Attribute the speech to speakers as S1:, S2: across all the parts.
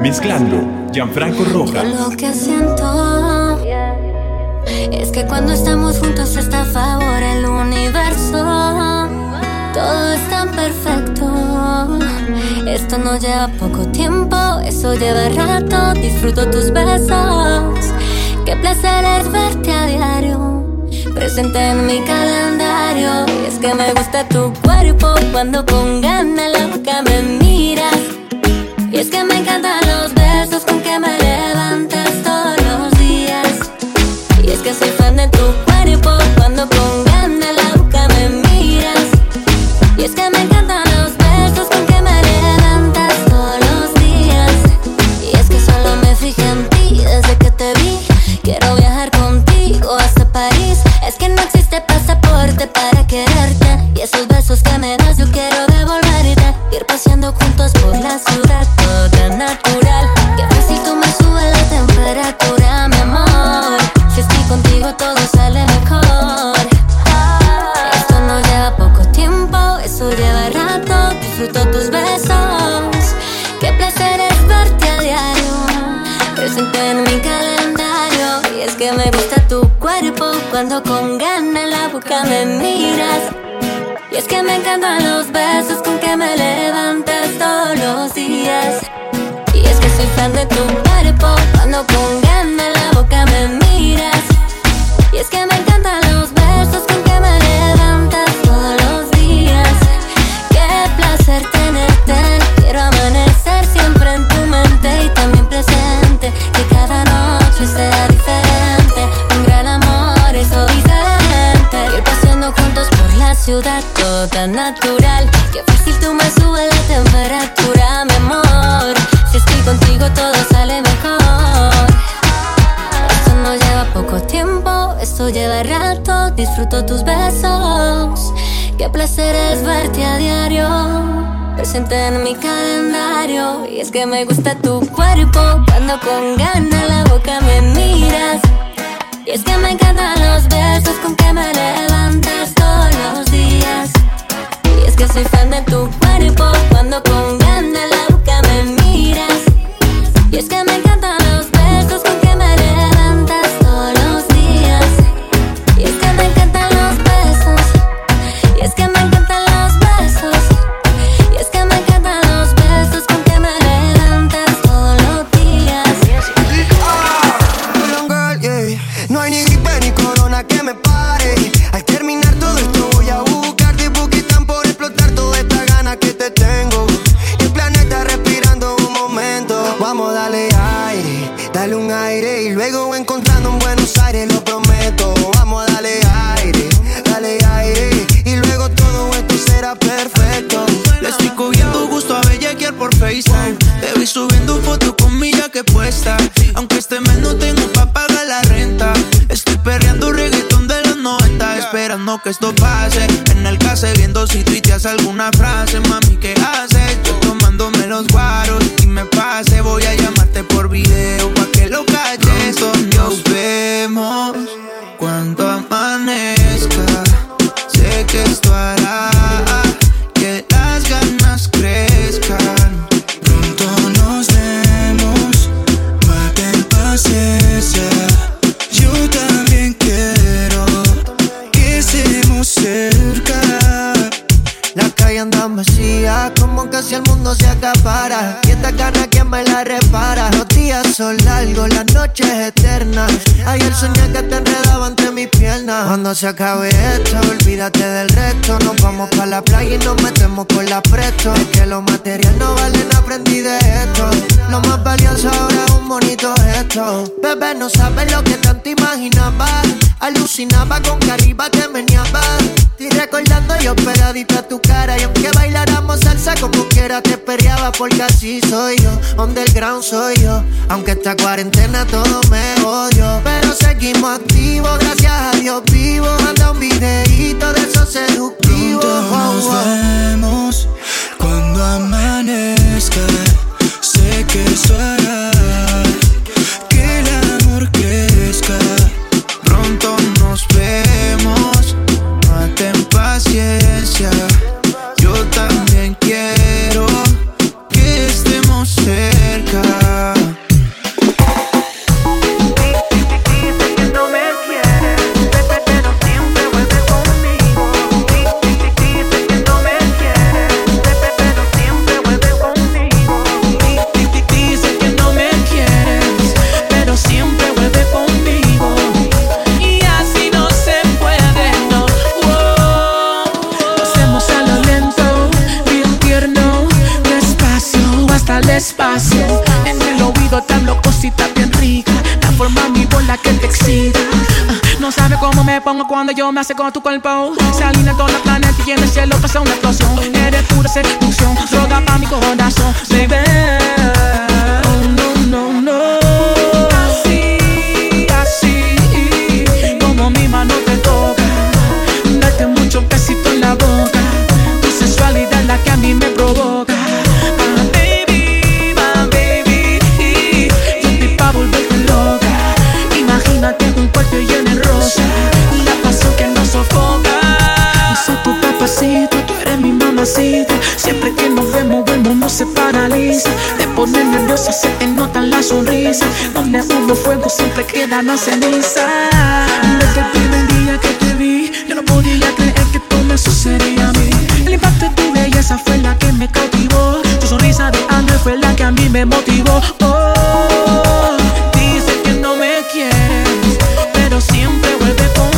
S1: Mezclando Gianfranco Roja.
S2: Lo que siento es que cuando estamos juntos está a favor el universo. Todo es tan perfecto. Esto no lleva poco tiempo, eso lleva rato. Disfruto tus besos. Qué placer es verte a diario. Presente en mi calendario. Y es que me gusta tu cuerpo cuando con ganas la me miras. Y es que me encantan los besos con que me levantas todos los días. Y es que soy fan de tu es de tu cuerpo cuando con ganas la boca me miras. Y es que me encantan los besos con que me levantas todos los días. Qué placer tenerte. Quiero amanecer siempre en tu mente y también presente. Que cada noche sea diferente. Un gran amor, eso diferente. Ir paseando juntos por la ciudad, todo tan natural. Disfruto tus besos. Qué placer es verte a diario. Presente en mi calendario. Y es que me gusta tu cuerpo. Cuando con ganas la boca me miras. Y es que me encantan los besos con que me levantas todos los días. Y es que soy fan de tu cuerpo. Cuando con
S3: dale un aire y luego encontrando en Buenos Aires, lo prometo. Vamos a darle aire, dale aire y luego todo esto será perfecto.
S4: Le estoy cogiendo gusto a bellaquear por FaceTime. Te vi subiendo fotos con mi que puesta. Aunque este mes no tengo pa' pagar la renta. Estoy perreando reggaetón de los 90. Esperando que esto pase. En el case viendo si tuiteas alguna frase.
S3: Se acabe esto, olvídate del resto. Nos vamos pa' la playa y nos metemos con la presto. Es que lo material no vale, nada, aprendí de esto. Lo más valioso ahora es un bonito gesto. Bebé, no sabes lo que tanto imaginaba. Alucinaba con que arriba te meneaba. Estoy recordando yo pegadita tu cara. Y aunque bailáramos salsa como quiera te perreaba. Porque así soy yo, underground soy yo. Aunque esta cuarentena todo me odio. Pero seguimos activos, gracias a Dios vivo. Manda un videíto de esos seductivos.
S5: Pronto nos vemos cuando amanezca. Sé que eso
S4: cuando yo me con tu cuerpo. Se alinea todo el planeta y en el cielo pasa una explosión. Eres pura seducción, droga Siempre que nos vemos, el mundo se paraliza. Te pone nerviosa, se te nota la sonrisa. Donde hubo fuego, siempre queda la ceniza. Desde el primer día que te vi, yo no podía creer que todo me sucedía a mí. El impacto de tu belleza fue la que me cautivó. Tu sonrisa de ángel fue la que a mí me motivó. Oh, dice que no me quieres, pero siempre vuelve conmigo.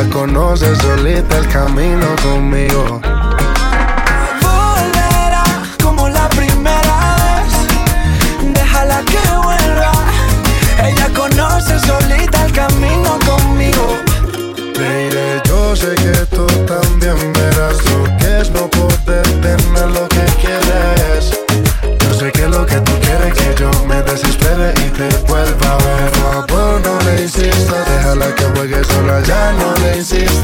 S6: solita conoce solita el camino conmigo. Fuiste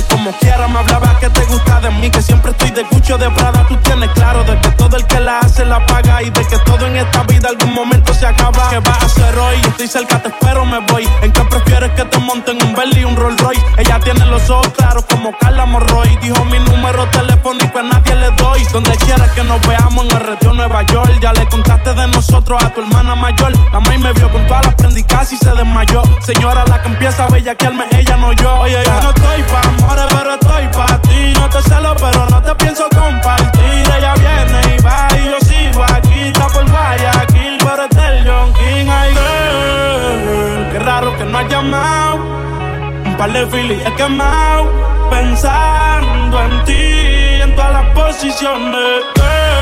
S6: como
S7: quiera, me hablaba que te gusta de mí, que siempre estoy de cucho de Prada. Tú tienes claro de que todo el que la hace la paga y de que todo en esta vida algún momento se acaba. ¿Qué vas a hacer hoy? Estoy cerca, te espero, me voy. ¿En qué prefieres que te monten un Bentley y un Rolls Royce? Ella tiene los ojos claros como Carla Morroy. Dijo mi número telefónico a nadie le doy. Donde quieras que nos veamos en el retiro Nueva York. Ya le contaste de nosotros a tu hermana mayor. La maíz me vio con todas las prendicas y casi se desmayó. Señora, la que empieza a bellaquearme, ella no yo. Oye, yo no estoy pa' amores, pero estoy pa' ti. No te celo, pero no te pienso compartir. Ella viene y va y yo sigo aquí. Está por Guayaquil, pero es del John King. Ay, girl, qué raro que no has llamado. Un par de filis he quemado. Pensando en ti, en todas las posiciones. Girl,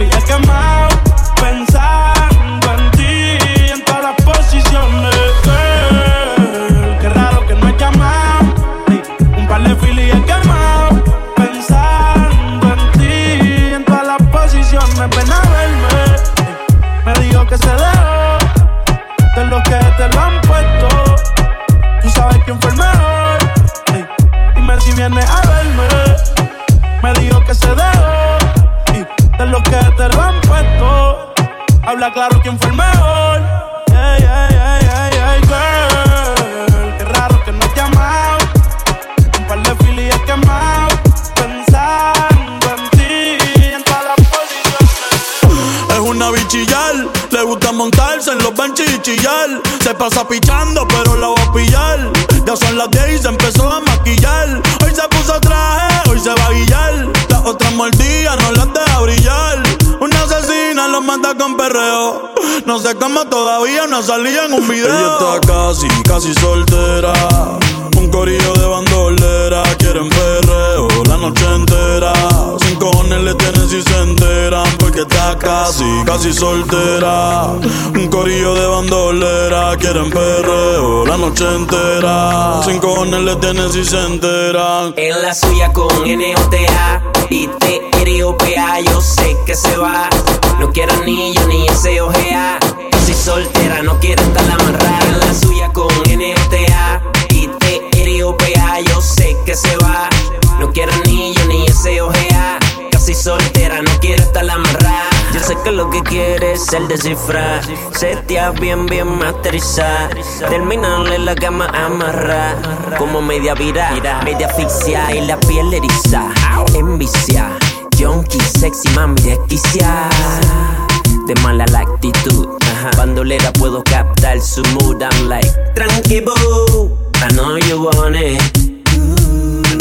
S7: Par de filis
S8: soltera. Un corillo de bandolera. Quieren perreo la noche entera. Sin cojones le tienen si se enteran.
S9: En la suya con N-O-T-A y T-R-O-P-A Yo sé que se va No quiero anillo ni ese ojea Casi soltera, no quiere estar amarrada En la suya con N-O-T-A y T-R-O-P-A Yo sé que se va No quiero anillo ni ese ojea Casi soltera, no quiere estar amarrada yo sé que lo que quiere es el descifrar. Setear bien, bien masterizar. Terminarle la cama amarrar. Como media vira, media asfixia Y la piel eriza, envicia Junkie, sexy, mami, desquicia. De mala la actitud Bandolera puedo captar su mood I'm like, tranqui I know you want it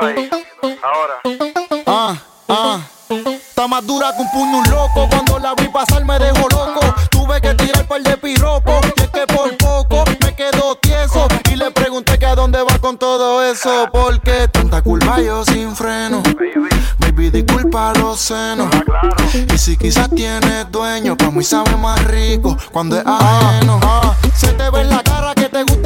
S10: Ahí. Ahora.
S11: Ah, ah. Está más dura que un puño un loco. Cuando la vi pasar me dejó loco. Tuve que tirar par de piropos. Y es que por poco me quedo tieso. Y le pregunté que a dónde va con todo eso. Porque tanta curva yo sin freno. Baby, disculpa los senos. Y si quizás tienes dueño, pa' mí sabe más rico cuando es ajeno. Ah, se te ve en la cara que te gusta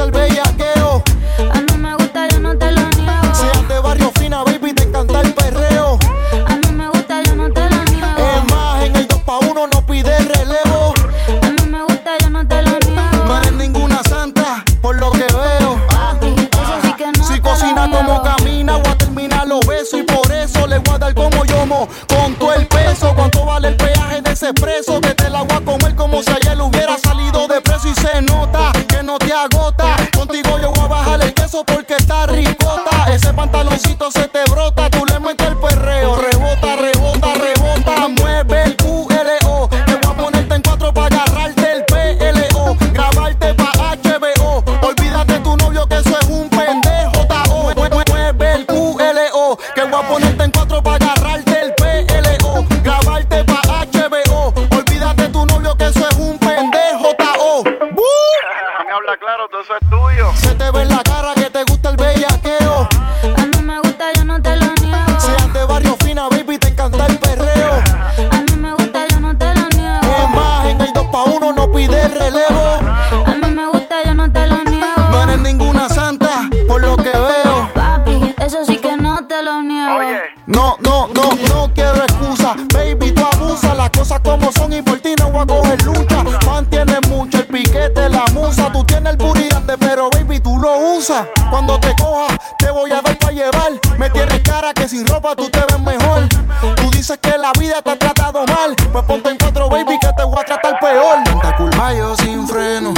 S11: que sin ropa tú te ves mejor. Tú dices que la vida te ha tratado mal. Pues ponte en cuatro, baby, que te voy a tratar peor. Tanta culpa yo sin freno.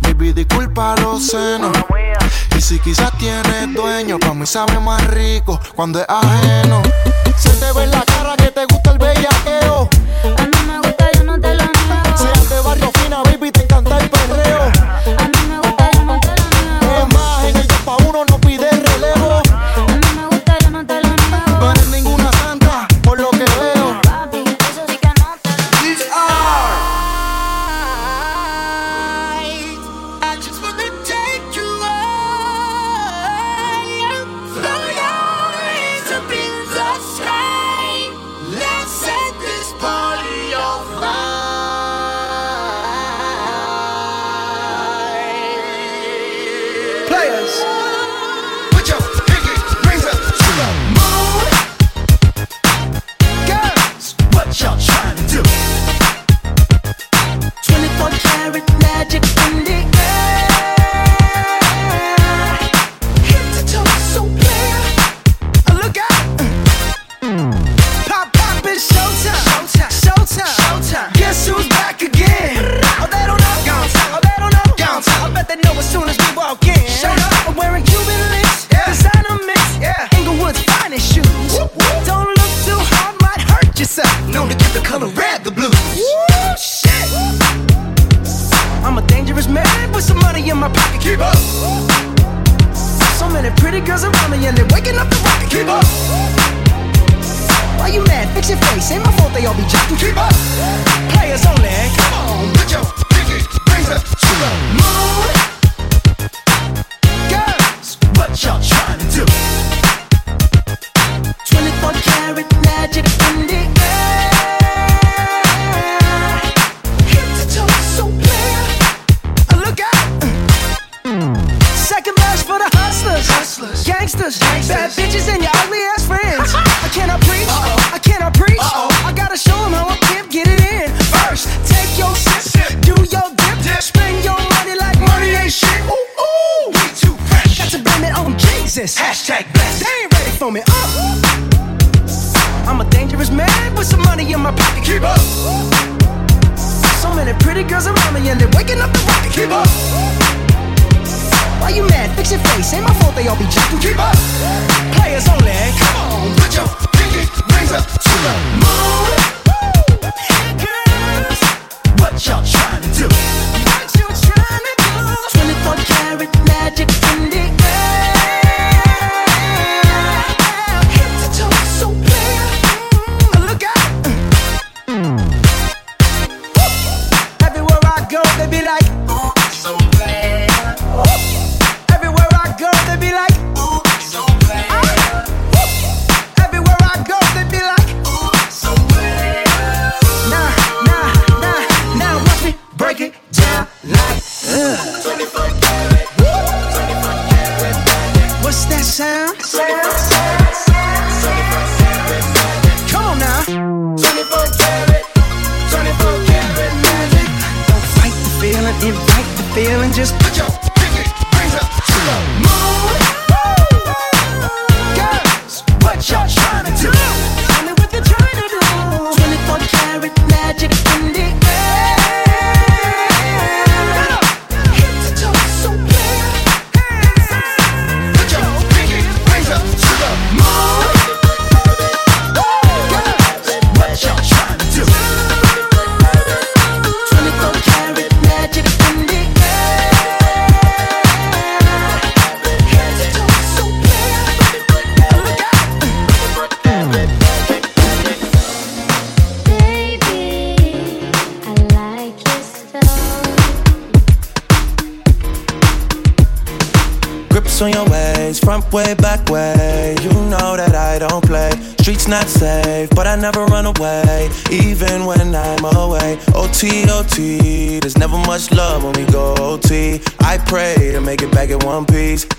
S11: Baby, disculpa los senos. Y si quizás tienes dueño, pa' mí sabe más rico cuando es ajeno. Se te ve en la cara que te gusta el
S12: bella the color red, the blues. Woo, shit. I'm a dangerous man with some money in my pocket. Keep up. So many pretty girls around me and they're waking up the rocket. Keep up. Why you mad? Fix your face. Ain't my fault they all be jocking. Keep up. Players only. Come on, put your pinky rings up to the moon. Girls, what y'all trying to do? gangsters, gangsters, bad bitches, and your ugly ass friends. I cannot preach, Uh-oh. I cannot preach. Uh-oh. I gotta show them how I pimp get it in. First, take your sip, sip. do your dip, dip, spend your money like money ain't shit. Ooh, ooh, we too fresh. Got to blame it on Jesus. Hashtag blessed. They ain't ready for me. Uh. I'm a dangerous man with some money in my pocket. Keep up. So many pretty girls around me, and they're waking up the rocket. Keep up. Why you mad? Fix your face. Ain't my fault they all be just keep up. Players only. Come on, put your pinky rings up to the moon. Girls, what y'all trying to do?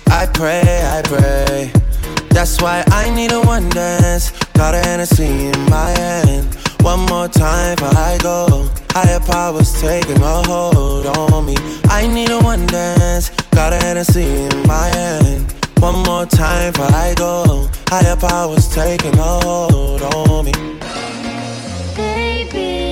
S13: I pray, I pray. That's why I need a one dance. Got a Hennessy in my hand. One more time before I go. Higher powers taking a hold on me. I need a one dance. Got a Hennessy in my hand. One more time before I go. Higher powers taking a hold on me.
S2: Baby,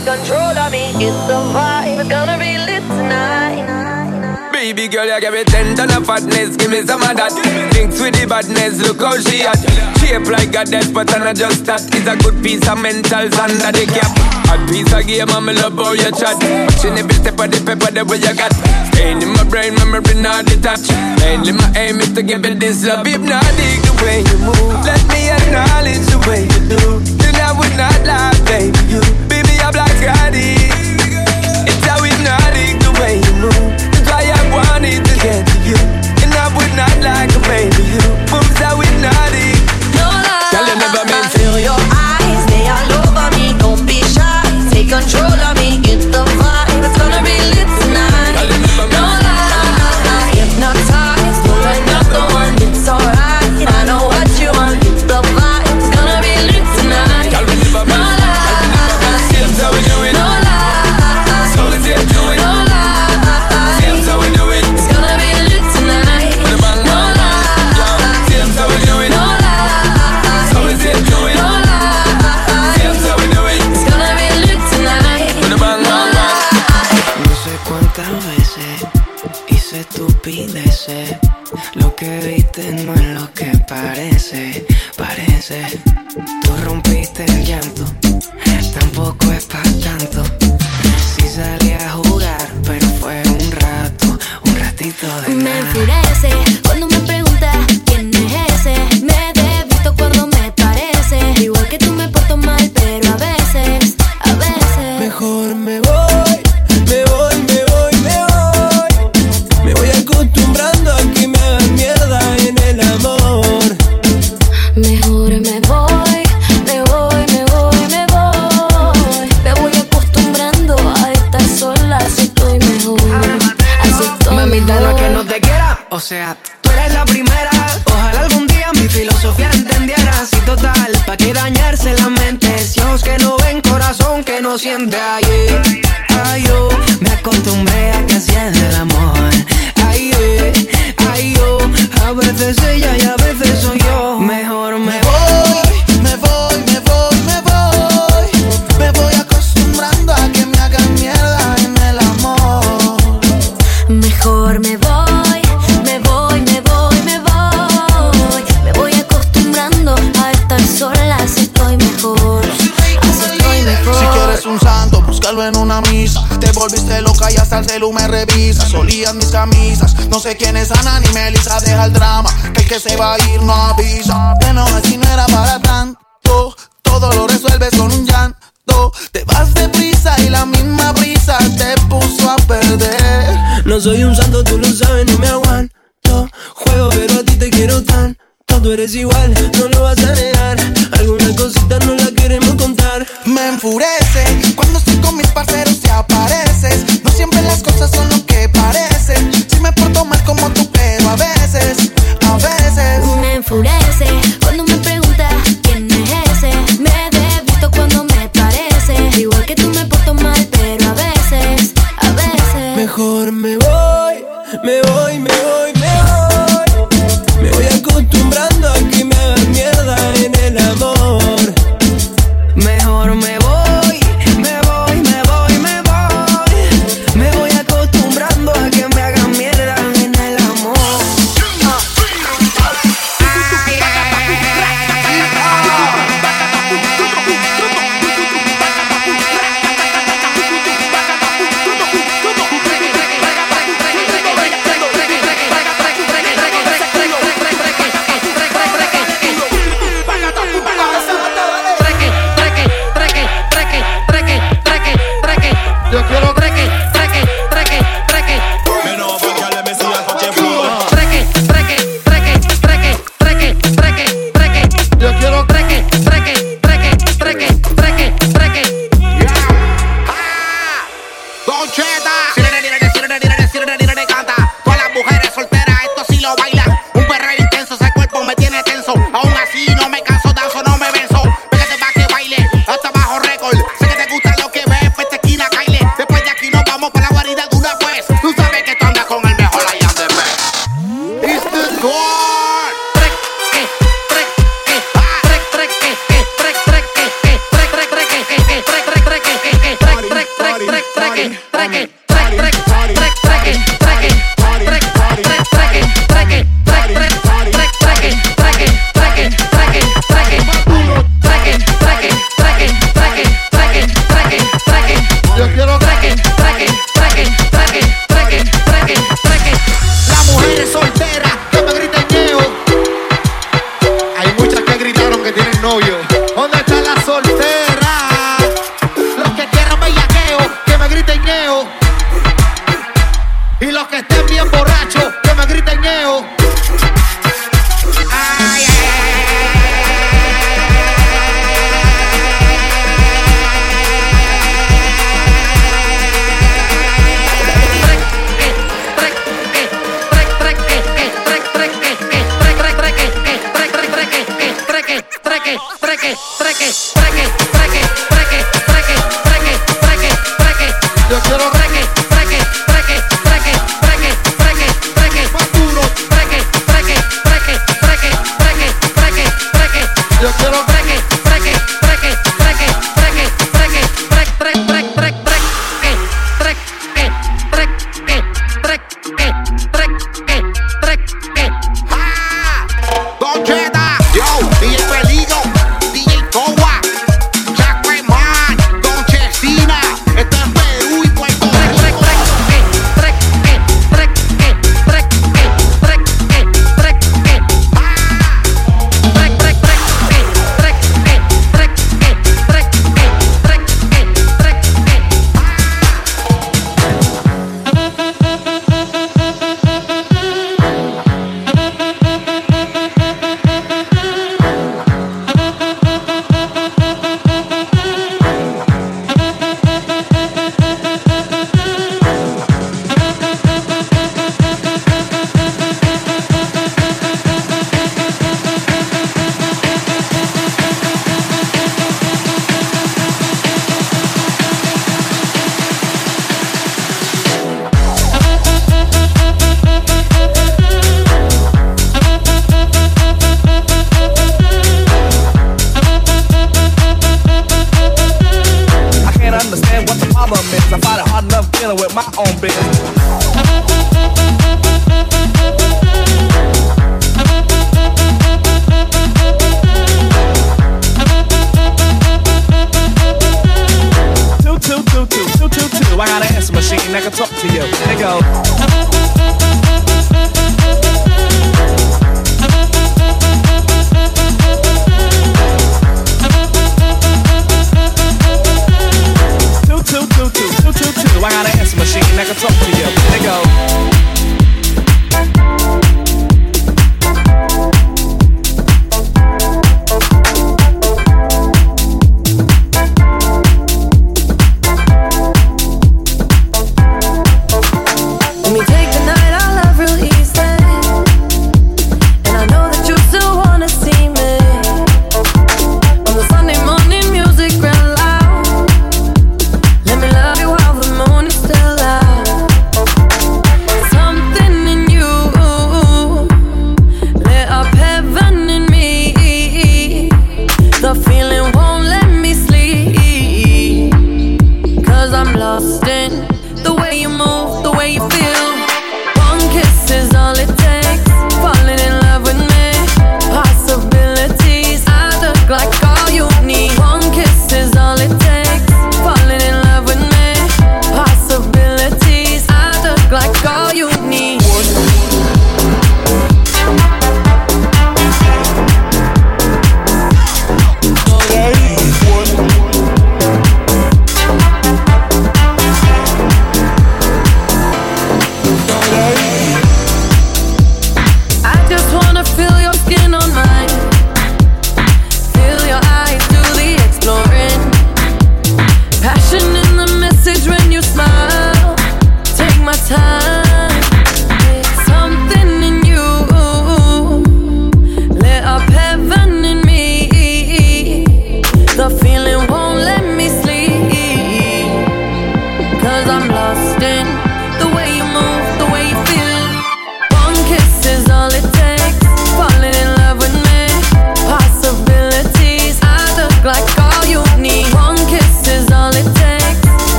S14: Take control of me. It's the vibe, it's gonna be lit tonight.
S15: Baby girl, you give me ten ton of fatness, give me some of that. Thinks with the badness, look how she at. Shape like a death, but not just that. It's a good piece of mentals under the cap. A piece of game, I'm love how you chat. Watching every step of the paper, the way you got. Staying in my brain, memory not detached. Mainly my aim is to give it this love. If not, dig the way you move. Let me acknowledge the way you do. Then I would not lie, baby. You, I'm like Scotty. It's how hypnotic the way you move. That's why I wanted to get to you. And I would not like a baby.
S16: Parece.
S2: Cuando estoy
S11: con mis parceros te apareces. No siempre las cosas son
S17: lo que parecen. Si me
S18: porto mal como tú, pero a veces, a veces. Me enfurece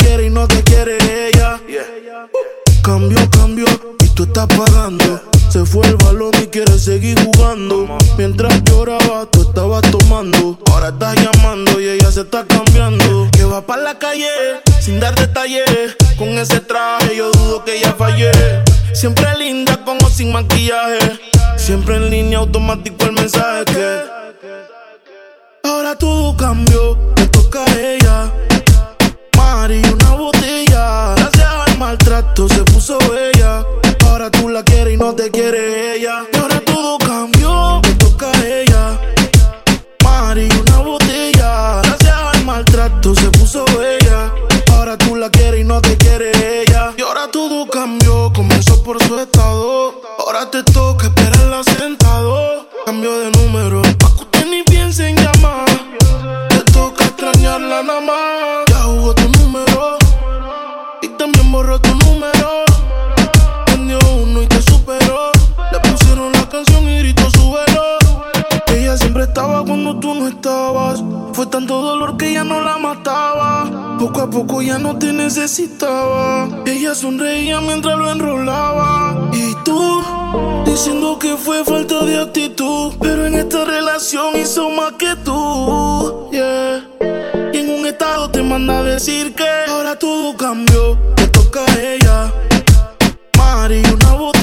S18: Quieres y no te quiere ella. Cambio, cambio, y tú estás pagando. Se fue el balón y quiere seguir jugando. Mientras lloraba, tú estabas tomando. Ahora estás llamando y ella se está cambiando. Que va para la calle sin dar detalles. Con ese traje yo dudo que ella fallé. Siempre linda como sin maquillaje. Siempre en línea automático el mensaje. Ahora todo cambió, te toca a ella. Mari, una botella. Gracias al maltrato se puso bella. Ahora tú la quieres y no te quiere ella. Y ahora todo cambió, te toca a ella. Mari, una botella. Gracias al maltrato se puso bella. Ahora tú la quieres y no te quiere ella. Y ahora todo cambió, comenzó por su estado. Ahora te toca esperarla sentado. Cambio de número, pa' que usted ni piense en llamar. Te toca extrañarla nada más. Ya jugó tu cuando tú no estabas. Fue tanto dolor que ya no la mataba. Poco a poco ya no te necesitaba. Ella sonreía mientras lo enrolaba. Y tú, diciendo que fue falta de actitud. Pero en esta relación hizo más que tú. Yeah. Y en un estado te manda a decir que ahora todo cambió. Te toca a ella. Mari, una botella.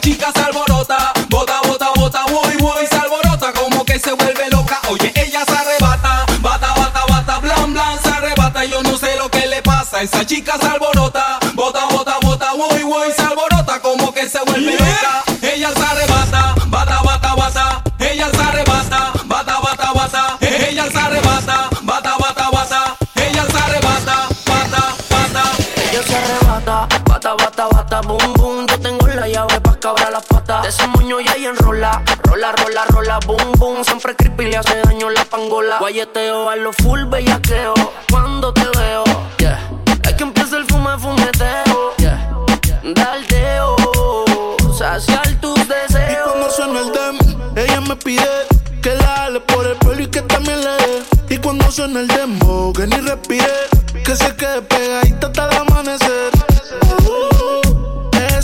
S19: Chica se alborota, bota, bota, bota, voy, voy, se alborota, como que se vuelve loca. Oye, ella se arrebata, bata, bata, bata, blan, blan, se arrebata. Yo no sé lo que le pasa. Esa chica se alborota, bota, bota, bota, voy, voy, se alborota, como que se vuelve loca. Ella se arrebata, bata, bata, bata. Ella se arrebata, bata, bata, bata. Ella se arrebata, bata, bata, bata. Ella se arrebata, bata, bata.
S20: Ella se arrebata, bata, bata, bata, boom, boom. Tengo la llave pa' cabrar las patas. De ese moño y enrola, rola, rola, rola, boom, boom. Siempre creepy le hace daño la pangola. Guayeteo a lo full bellaqueo. Cuando te veo, yeah. Es que empieza el fume, fumeteo, yeah. Daldeo, saciar tus
S18: Y
S20: deseos.
S18: cuando suena el dem, ella me pide que la ale por el pelo y que también le dé. Y cuando suena el demo, que ni respire, que se quede pegadita hasta. Uh,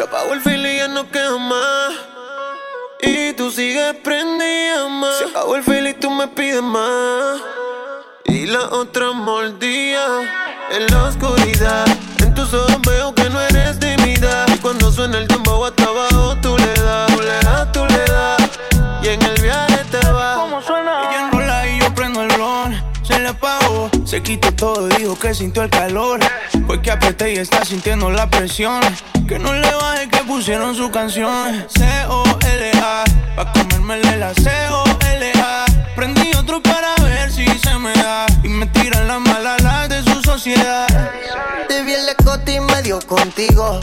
S3: Se apagó el fil y ya no queda más. Y tú sigues prendida más. Se acabó el fil y tú me pides más. Y la otra mordía en la oscuridad. En tus ojos veo que no eres de mi edad. Y cuando suena el dembow hasta abajo, tú le das, tú le das, tú le das. Y en el viaje te vas.
S5: ¿Cómo suena? Ella enrola y yo prendo el blon. Se le apagó, se quitó todo, dijo que sintió el calor. Fue que apreté y está sintiendo la presión. Que no le baje que pusieron su canción. C-O-L-A, pa' comérmele la C-O-L-A. Prendí otro para ver si se me da. Y me tiran las malas las de su sociedad.
S3: Te vi el escote y me dio contigo.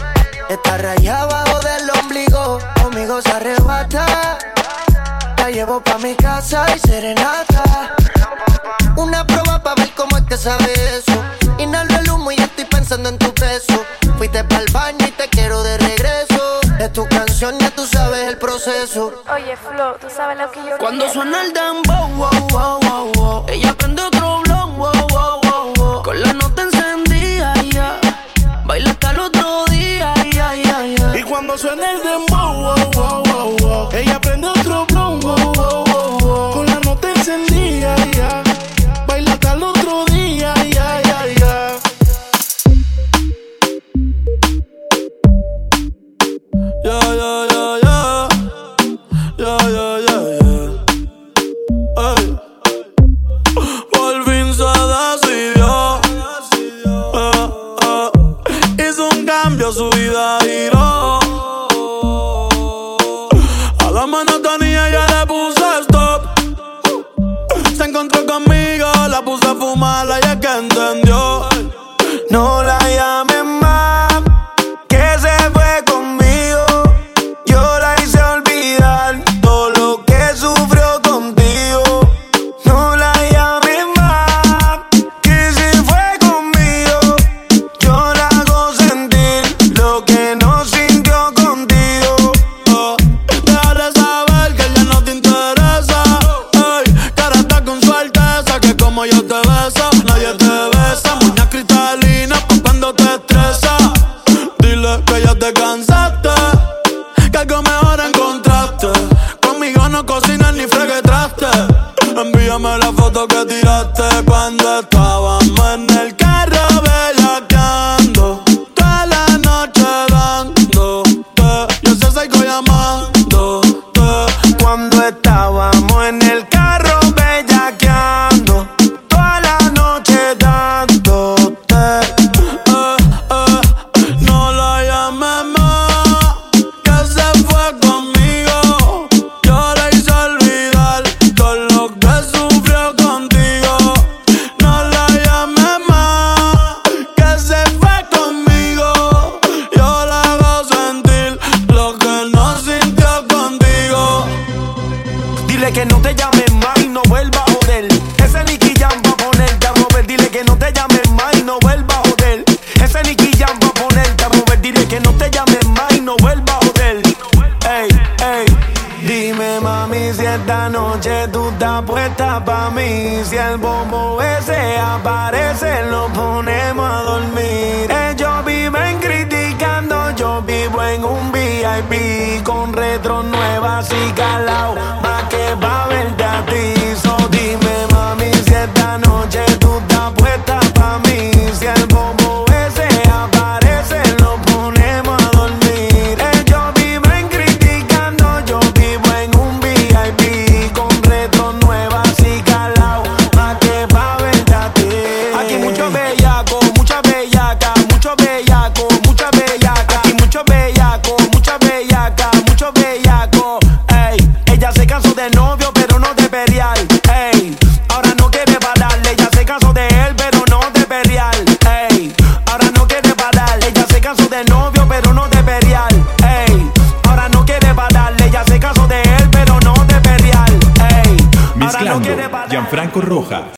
S3: Está rayada abajo del ombligo. Conmigo se arrebata. La llevo pa' mi casa y serenata. Una prueba pa' ver cómo es que sabe eso. Inhalo el humo y estoy pensando en tu beso. Fuiste pa'l baño y te quiero de regreso. Es tu canción, ya tú sabes el proceso.
S21: Oye, Flo, tú sabes lo que yo
S20: Cuando
S21: quiero.
S20: suena el dembow, wow, wow, wow, wow. Ella prende otro blow, wow, wow, wow, wow. Con la nota encendida, ya. Baila hasta el otro día, ya, ya, ya.
S18: Y cuando suena el dembow, wow, wow. Ya, ya,